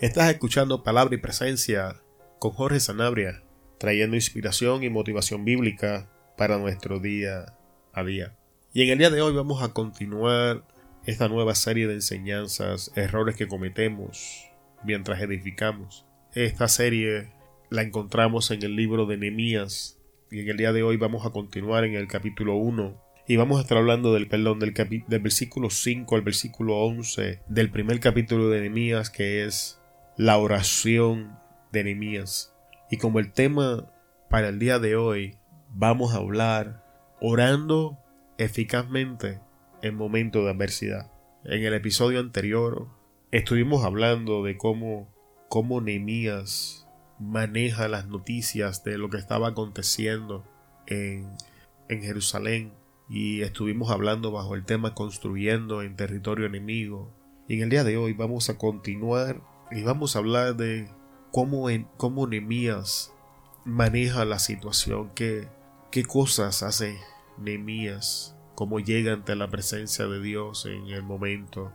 Estás escuchando Palabra y Presencia con Jorge Sanabria, trayendo inspiración y motivación bíblica para nuestro día a día. Y en el día de hoy vamos a continuar esta nueva serie de enseñanzas, errores que cometemos mientras edificamos. Esta serie la encontramos en el libro de Nehemías y en el día de hoy vamos a continuar en el capítulo 1 y vamos a estar hablando del perdón del, del versículo 5 al versículo 11 del primer capítulo de Nehemías que es la oración de Nehemías. Y como el tema para el día de hoy, vamos a hablar orando eficazmente en momentos de adversidad. En el episodio anterior estuvimos hablando de cómo, cómo Nehemías maneja las noticias de lo que estaba aconteciendo en, en Jerusalén y estuvimos hablando bajo el tema construyendo en territorio enemigo. Y en el día de hoy vamos a continuar y vamos a hablar de cómo, en, cómo Nemías maneja la situación, qué, qué cosas hace Nemías, cómo llega ante la presencia de Dios en el momento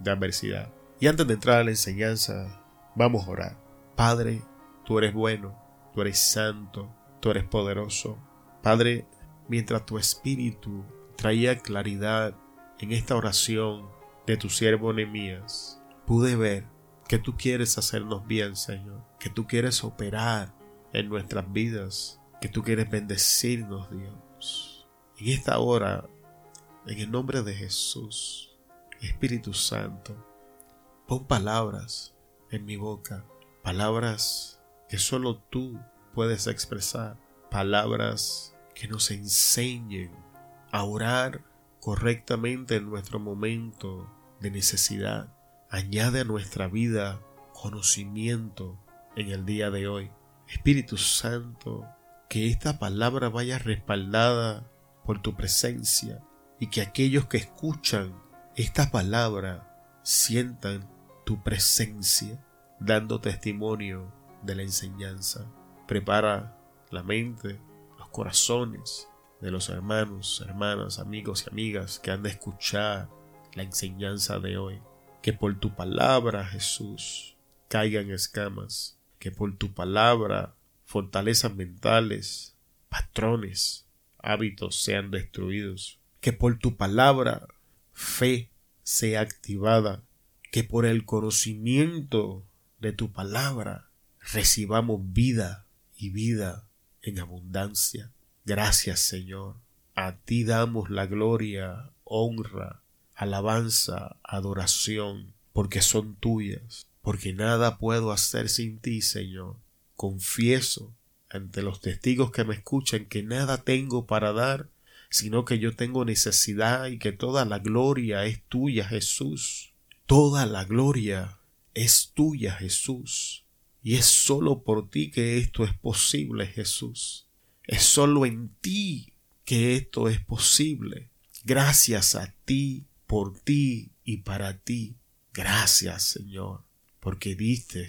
de adversidad. Y antes de entrar a la enseñanza, vamos a orar. Padre, tú eres bueno, tú eres santo, tú eres poderoso. Padre, mientras tu espíritu traía claridad en esta oración de tu siervo Nemías, pude ver que tú quieres hacernos bien, Señor, que tú quieres operar en nuestras vidas, que tú quieres bendecirnos, Dios. En esta hora, en el nombre de Jesús, Espíritu Santo, pon palabras en mi boca, palabras que solo tú puedes expresar, palabras que nos enseñen a orar correctamente en nuestro momento de necesidad añade a nuestra vida conocimiento en el día de hoy. Espíritu Santo, que esta palabra vaya respaldada por tu presencia y que aquellos que escuchan esta palabra sientan tu presencia, dando testimonio de la enseñanza. Prepara la mente, los corazones de los hermanos, hermanas, amigos y amigas que han de escuchar la enseñanza de hoy que por tu palabra, Jesús, caigan escamas, que por tu palabra fortalezas mentales, patrones, hábitos sean destruidos, que por tu palabra fe sea activada, que por el conocimiento de tu palabra recibamos vida y vida en abundancia. Gracias Señor. A ti damos la gloria, honra, alabanza, adoración, porque son tuyas, porque nada puedo hacer sin ti, Señor. Confieso ante los testigos que me escuchan que nada tengo para dar, sino que yo tengo necesidad y que toda la gloria es tuya, Jesús. Toda la gloria es tuya, Jesús. Y es solo por ti que esto es posible, Jesús. Es solo en ti que esto es posible. Gracias a ti por ti y para ti. Gracias, Señor, porque diste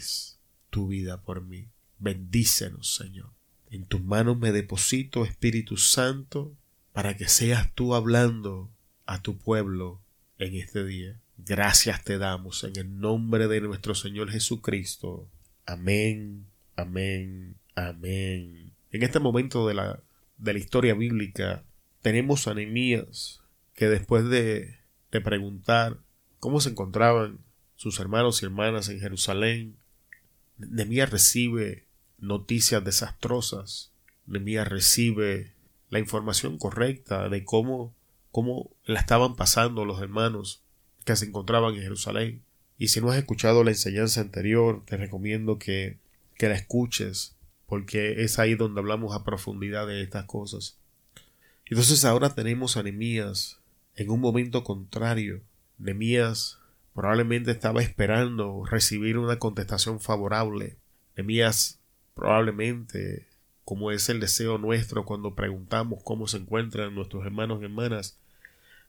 tu vida por mí. Bendícenos, Señor. En tus manos me deposito, Espíritu Santo, para que seas tú hablando a tu pueblo en este día. Gracias te damos en el nombre de nuestro Señor Jesucristo. Amén, amén, amén. En este momento de la, de la historia bíblica tenemos a que después de de preguntar cómo se encontraban sus hermanos y hermanas en Jerusalén. Nemías recibe noticias desastrosas. Nemías recibe la información correcta de cómo, cómo la estaban pasando los hermanos que se encontraban en Jerusalén. Y si no has escuchado la enseñanza anterior, te recomiendo que, que la escuches, porque es ahí donde hablamos a profundidad de estas cosas. Entonces ahora tenemos a Nemías en un momento contrario. Nemías probablemente estaba esperando recibir una contestación favorable. Nemías probablemente, como es el deseo nuestro cuando preguntamos cómo se encuentran nuestros hermanos y hermanas,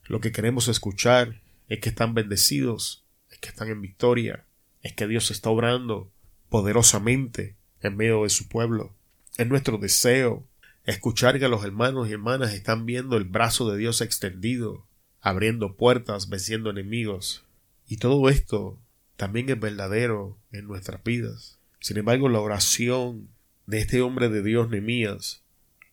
lo que queremos escuchar es que están bendecidos, es que están en victoria, es que Dios está obrando poderosamente en medio de su pueblo. Es nuestro deseo escuchar que los hermanos y hermanas están viendo el brazo de Dios extendido abriendo puertas, venciendo enemigos. Y todo esto también es verdadero en nuestras vidas. Sin embargo, la oración de este hombre de Dios, Nemías,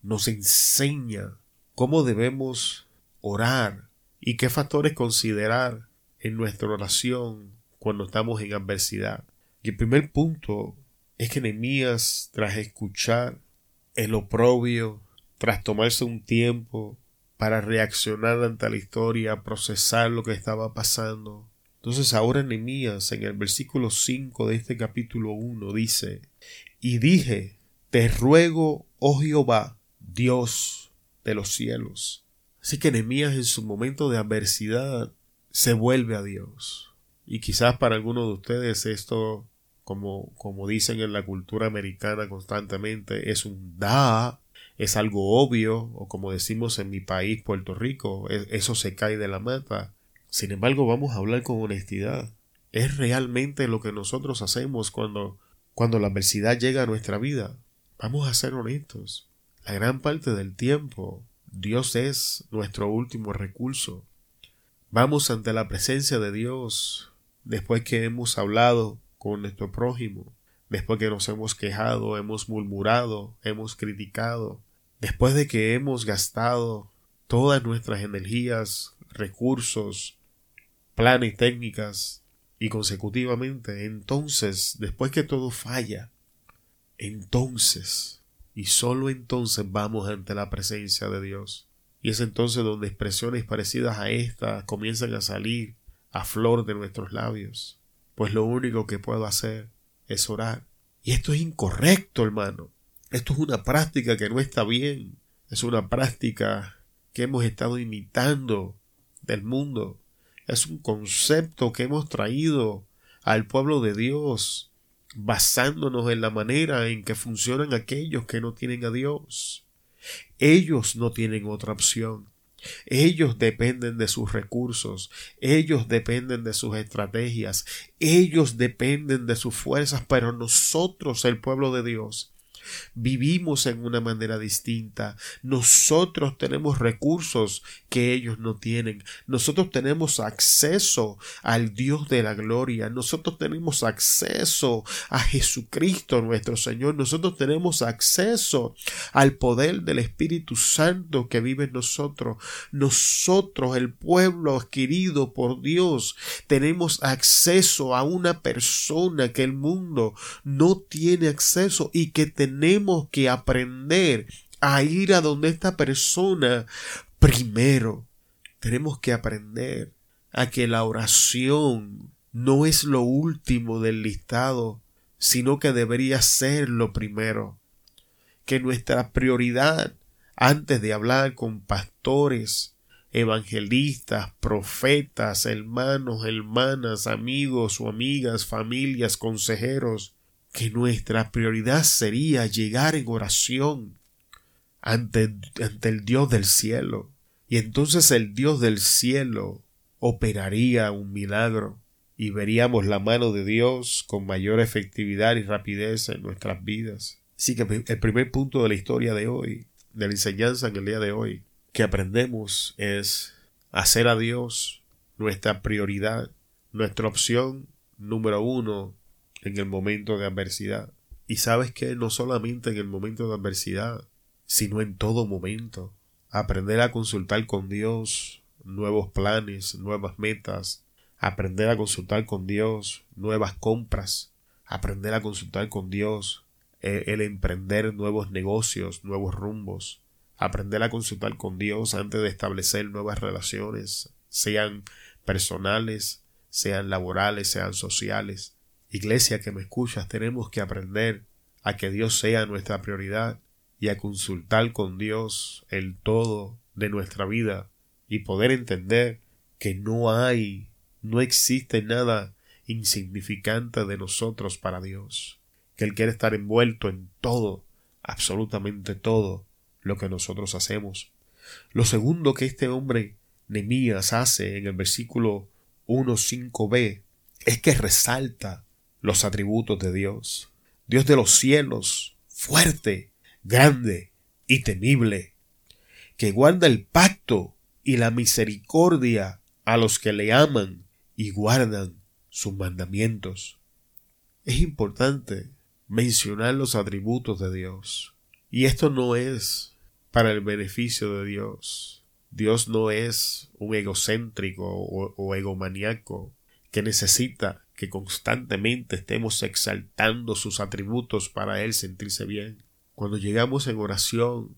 nos enseña cómo debemos orar y qué factores considerar en nuestra oración cuando estamos en adversidad. Y el primer punto es que Nehemías, tras escuchar el oprobio, tras tomarse un tiempo para reaccionar ante la historia, procesar lo que estaba pasando, entonces ahora Nehemías en el versículo 5 de este capítulo 1 dice, y dije, te ruego, oh Jehová, Dios de los cielos. Así que Nehemías en su momento de adversidad se vuelve a Dios. Y quizás para algunos de ustedes esto, como, como dicen en la cultura americana constantemente, es un da, es algo obvio, o como decimos en mi país, Puerto Rico, e, eso se cae de la mata. Sin embargo, vamos a hablar con honestidad. Es realmente lo que nosotros hacemos cuando, cuando la adversidad llega a nuestra vida. Vamos a ser honestos. La gran parte del tiempo, Dios es nuestro último recurso. Vamos ante la presencia de Dios después que hemos hablado con nuestro prójimo, después que nos hemos quejado, hemos murmurado, hemos criticado, después de que hemos gastado todas nuestras energías, recursos, planes, técnicas, y consecutivamente, entonces, después que todo falla, entonces, y solo entonces vamos ante la presencia de Dios. Y es entonces donde expresiones parecidas a esta comienzan a salir a flor de nuestros labios. Pues lo único que puedo hacer es orar. Y esto es incorrecto, hermano. Esto es una práctica que no está bien. Es una práctica que hemos estado imitando del mundo. Es un concepto que hemos traído al pueblo de Dios basándonos en la manera en que funcionan aquellos que no tienen a Dios. Ellos no tienen otra opción. Ellos dependen de sus recursos, ellos dependen de sus estrategias, ellos dependen de sus fuerzas, pero nosotros, el pueblo de Dios, vivimos en una manera distinta. Nosotros tenemos recursos que ellos no tienen. Nosotros tenemos acceso al Dios de la gloria. Nosotros tenemos acceso a Jesucristo nuestro Señor. Nosotros tenemos acceso al poder del Espíritu Santo que vive en nosotros. Nosotros, el pueblo adquirido por Dios, tenemos acceso a una persona que el mundo no tiene acceso y que tenemos tenemos que aprender a ir a donde esta persona primero. Tenemos que aprender a que la oración no es lo último del listado, sino que debería ser lo primero. Que nuestra prioridad antes de hablar con pastores, evangelistas, profetas, hermanos, hermanas, amigos o amigas, familias, consejeros, que nuestra prioridad sería llegar en oración ante, ante el Dios del cielo. Y entonces el Dios del cielo operaría un milagro y veríamos la mano de Dios con mayor efectividad y rapidez en nuestras vidas. Así que el primer punto de la historia de hoy, de la enseñanza en el día de hoy, que aprendemos es hacer a Dios nuestra prioridad, nuestra opción número uno en el momento de adversidad. Y sabes que no solamente en el momento de adversidad, sino en todo momento. Aprender a consultar con Dios nuevos planes, nuevas metas, aprender a consultar con Dios nuevas compras, aprender a consultar con Dios el, el emprender nuevos negocios, nuevos rumbos, aprender a consultar con Dios antes de establecer nuevas relaciones, sean personales, sean laborales, sean sociales, Iglesia que me escuchas, tenemos que aprender a que Dios sea nuestra prioridad y a consultar con Dios el todo de nuestra vida y poder entender que no hay, no existe nada insignificante de nosotros para Dios, que Él quiere estar envuelto en todo, absolutamente todo lo que nosotros hacemos. Lo segundo que este hombre Nemías hace en el versículo 1.5b es que resalta los atributos de Dios. Dios de los cielos, fuerte, grande y temible, que guarda el pacto y la misericordia a los que le aman y guardan sus mandamientos. Es importante mencionar los atributos de Dios. Y esto no es para el beneficio de Dios. Dios no es un egocéntrico o, o egomaniaco que necesita que constantemente estemos exaltando sus atributos para Él sentirse bien. Cuando llegamos en oración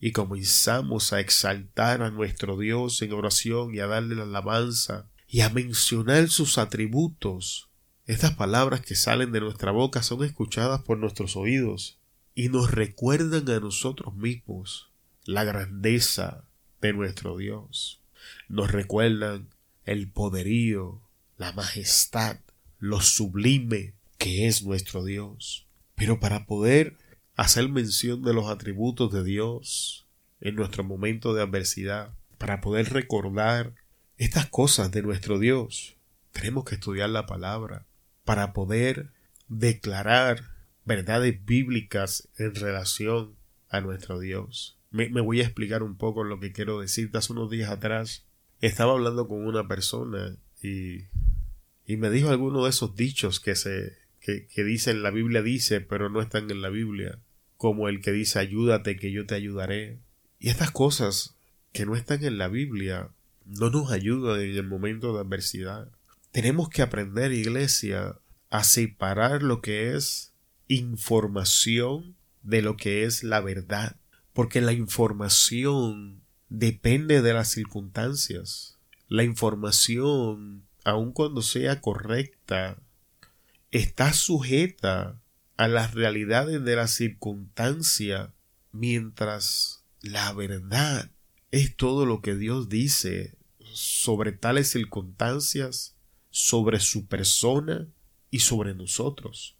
y comenzamos a exaltar a nuestro Dios en oración y a darle la alabanza y a mencionar sus atributos, estas palabras que salen de nuestra boca son escuchadas por nuestros oídos y nos recuerdan a nosotros mismos la grandeza de nuestro Dios. Nos recuerdan el poderío, la majestad, lo sublime que es nuestro Dios. Pero para poder hacer mención de los atributos de Dios en nuestro momento de adversidad, para poder recordar estas cosas de nuestro Dios, tenemos que estudiar la palabra para poder declarar verdades bíblicas en relación a nuestro Dios. Me, voy a explicar un poco lo que quiero decir. Hace unos días atrás estaba hablando con una persona y, y me dijo alguno de esos dichos que se que, que dicen la Biblia dice pero no están en la Biblia como el que dice ayúdate que yo te ayudaré. Y estas cosas que no están en la Biblia no nos ayudan en el momento de adversidad. Tenemos que aprender, iglesia, a separar lo que es información de lo que es la verdad. Porque la información depende de las circunstancias. La información, aun cuando sea correcta, está sujeta a las realidades de la circunstancia, mientras la verdad es todo lo que Dios dice sobre tales circunstancias, sobre su persona y sobre nosotros.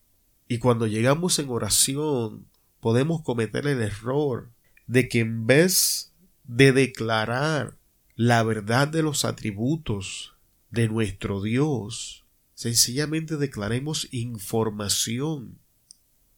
Y cuando llegamos en oración, podemos cometer el error de que en vez de declarar la verdad de los atributos de nuestro Dios, sencillamente declaremos información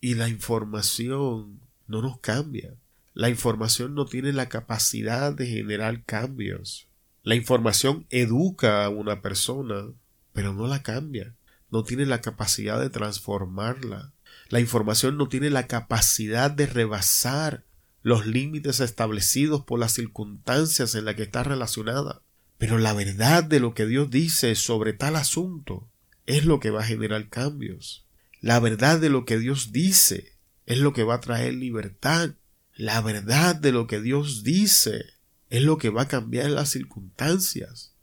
y la información no nos cambia. La información no tiene la capacidad de generar cambios. La información educa a una persona, pero no la cambia. No tiene la capacidad de transformarla. La información no tiene la capacidad de rebasar los límites establecidos por las circunstancias en las que está relacionada. Pero la verdad de lo que Dios dice sobre tal asunto es lo que va a generar cambios. La verdad de lo que Dios dice es lo que va a traer libertad. La verdad de lo que Dios dice es lo que va a cambiar las circunstancias.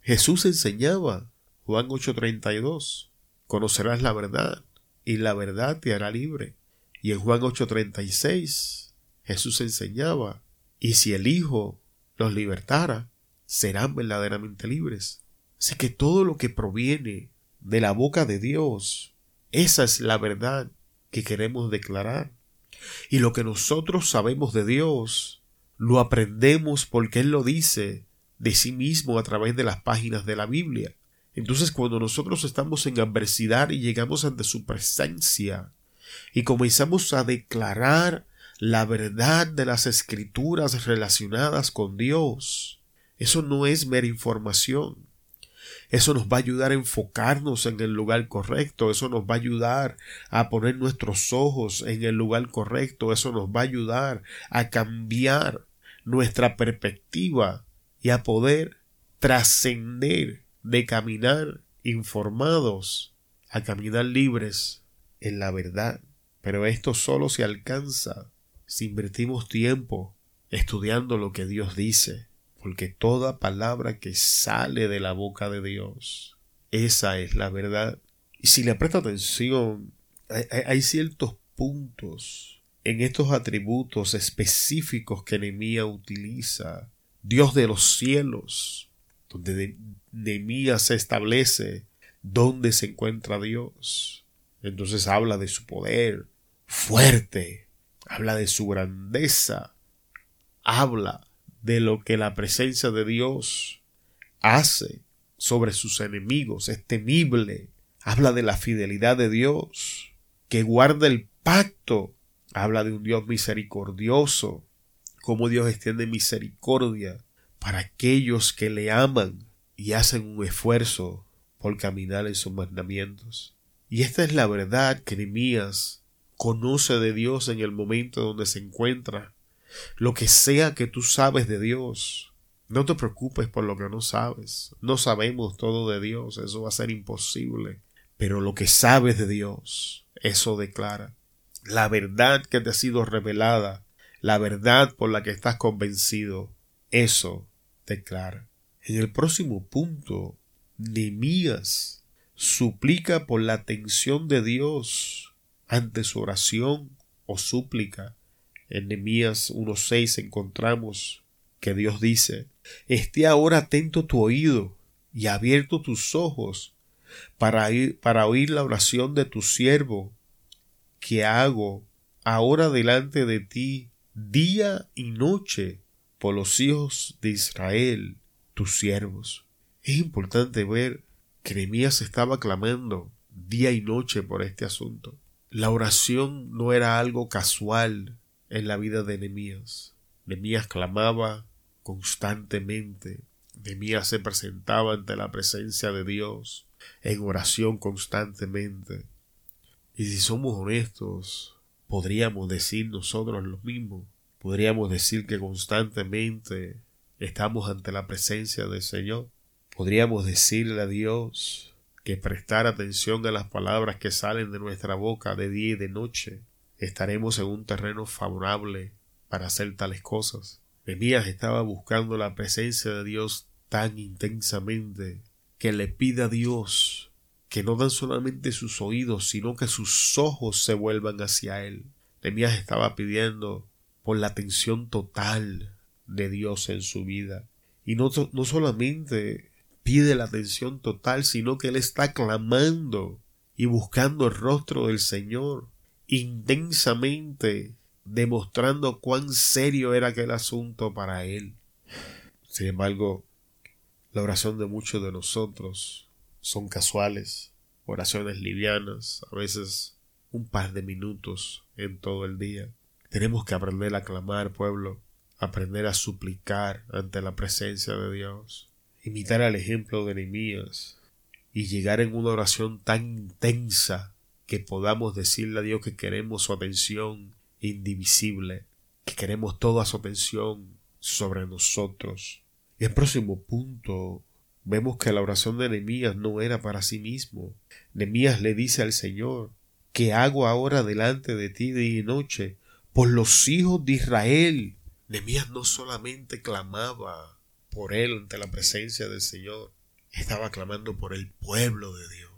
Jesús enseñaba, Juan 8:32, conocerás la verdad y la verdad te hará libre. Y en Juan 8:36 Jesús enseñaba, y si el Hijo los libertara, serán verdaderamente libres. Así que todo lo que proviene de la boca de Dios. Esa es la verdad que queremos declarar. Y lo que nosotros sabemos de Dios, lo aprendemos porque Él lo dice de sí mismo a través de las páginas de la Biblia. Entonces cuando nosotros estamos en adversidad y llegamos ante su presencia y comenzamos a declarar la verdad de las escrituras relacionadas con Dios, eso no es mera información, eso nos va a ayudar a enfocarnos en el lugar correcto, eso nos va a ayudar a poner nuestros ojos en el lugar correcto, eso nos va a ayudar a cambiar nuestra perspectiva y a poder trascender de caminar informados a caminar libres en la verdad. Pero esto solo se alcanza si invertimos tiempo estudiando lo que Dios dice porque toda palabra que sale de la boca de Dios, esa es la verdad. Y si le presta atención, hay, ciertos puntos en estos atributos específicos que Nehemías utiliza. Dios de los cielos, donde Nehemías se establece dónde se encuentra Dios. Entonces habla de su poder fuerte, habla de su grandeza, habla de lo que la presencia de Dios hace sobre sus enemigos. Es temible. Habla de la fidelidad de Dios, que guarda el pacto. Habla de un Dios misericordioso, como Dios extiende misericordia para aquellos que le aman y hacen un esfuerzo por caminar en sus mandamientos. Y esta es la verdad que Nehemías conoce de Dios en el momento donde se encuentra. Lo que sea que tú sabes de Dios, no te preocupes por lo que no sabes. No sabemos todo de Dios, eso va a ser imposible. Pero lo que sabes de Dios, eso declara. La verdad que te ha sido revelada, la verdad por la que estás convencido, eso declara. En el próximo punto, Nemías suplica por la atención de Dios ante su oración o súplica. En Nemías 1.6 encontramos que Dios dice, esté ahora atento tu oído y abierto tus ojos para, para oír la oración de tu siervo que hago ahora delante de ti día y noche por los hijos de Israel, tus siervos. Es importante ver que Nehemías estaba clamando día y noche por este asunto. La oración no era algo casual en la vida de Nehemías. Nehemías clamaba constantemente. Nehemías se presentaba ante la presencia de Dios en oración constantemente. Y si somos honestos, podríamos decir nosotros lo mismo. Podríamos decir que constantemente estamos ante la presencia del Señor. Podríamos decirle a Dios que prestar atención a las palabras que salen de nuestra boca de día y de noche. Estaremos en un terreno favorable para hacer tales cosas. Nemías estaba buscando la presencia de Dios tan intensamente que le pida a Dios que no dan solamente sus oídos, sino que sus ojos se vuelvan hacia Él. Nemías estaba pidiendo por la atención total de Dios en su vida. Y no, no solamente pide la atención total, sino que Él está clamando y buscando el rostro del Señor intensamente, demostrando cuán serio era aquel asunto para Él. Sin embargo, la oración de muchos de nosotros son casuales, oraciones livianas, a veces un par de minutos en todo el día. Tenemos que aprender a clamar, pueblo, aprender a suplicar ante la presencia de Dios, imitar el ejemplo de Nehemías y llegar en una oración tan intensa que podamos decirle a Dios que queremos su atención indivisible, que queremos toda su atención sobre nosotros, y el próximo punto vemos que la oración de Nehemías no era para sí mismo. Nehemías le dice al Señor, ¿qué hago ahora delante de ti día y noche? Por los hijos de Israel. Nehemías no solamente clamaba por él ante la presencia del Señor, estaba clamando por el pueblo de Dios.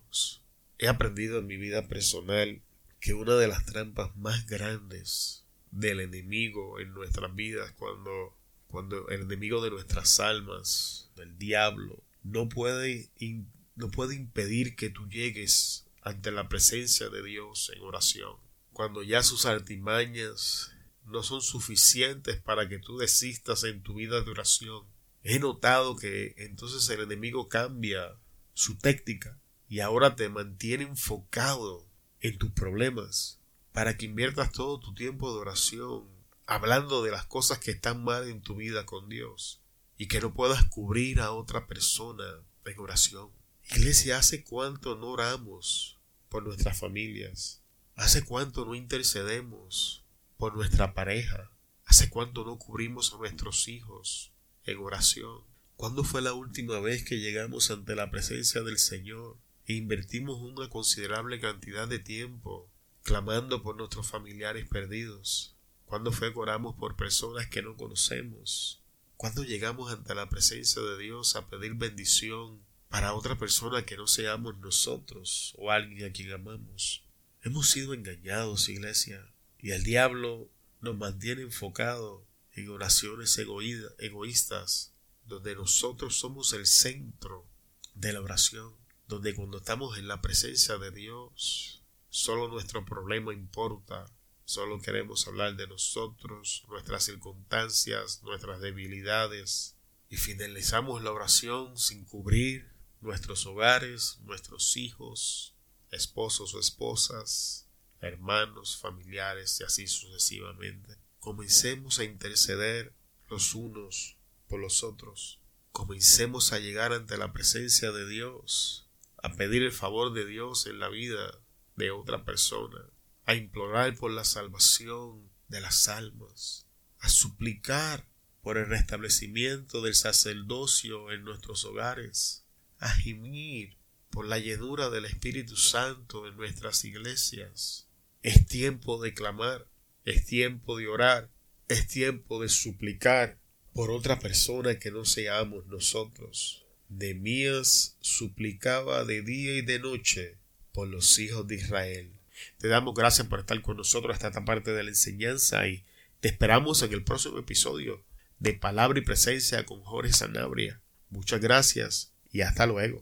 He aprendido en mi vida personal que una de las trampas más grandes del enemigo en nuestras vidas cuando cuando el enemigo de nuestras almas, el diablo, no puede, no puede impedir que tú llegues ante la presencia de Dios en oración. Cuando ya sus artimañas no son suficientes para que tú desistas en tu vida de oración. He notado que entonces el enemigo cambia su táctica y ahora te mantiene enfocado en tus problemas para que inviertas todo tu tiempo de oración hablando de las cosas que están mal en tu vida con Dios y que no puedas cubrir a otra persona en oración. Iglesia, ¿hace cuánto no oramos por nuestras familias? ¿Hace cuánto no intercedemos por nuestra pareja? ¿Hace cuánto no cubrimos a nuestros hijos en oración? ¿Cuándo fue la última vez que llegamos ante la presencia del Señor invertimos una considerable cantidad de tiempo clamando por nuestros familiares perdidos? ¿Cuándo fue por personas que no conocemos? ¿Cuándo llegamos ante la presencia de Dios a pedir bendición para otra persona que no seamos nosotros o alguien a quien amamos? Hemos sido engañados, iglesia, y el diablo nos mantiene enfocados en oraciones egoístas, donde nosotros somos el centro de la oración, donde cuando estamos en la presencia de Dios, solo nuestro problema importa, Solo queremos hablar de nosotros, nuestras circunstancias, nuestras debilidades y finalizamos la oración sin cubrir nuestros hogares, nuestros hijos, esposos o esposas, hermanos, familiares y así sucesivamente. Comencemos a interceder los unos por los otros. Comencemos a llegar ante la presencia de Dios a pedir el favor de Dios en la vida de otra persona, a implorar por la salvación de las almas, a suplicar por el restablecimiento del sacerdocio en nuestros hogares, a gemir por la llenura del Espíritu Santo en nuestras iglesias. Es tiempo de clamar, es tiempo de orar, es tiempo de suplicar por otra persona que no seamos nosotros. Demías suplicaba de día y de noche por los hijos de Israel. Te damos gracias por estar con nosotros hasta esta parte de la enseñanza y te esperamos en el próximo episodio de Palabra y Presencia con Jorge Sanabria. Muchas gracias y hasta luego.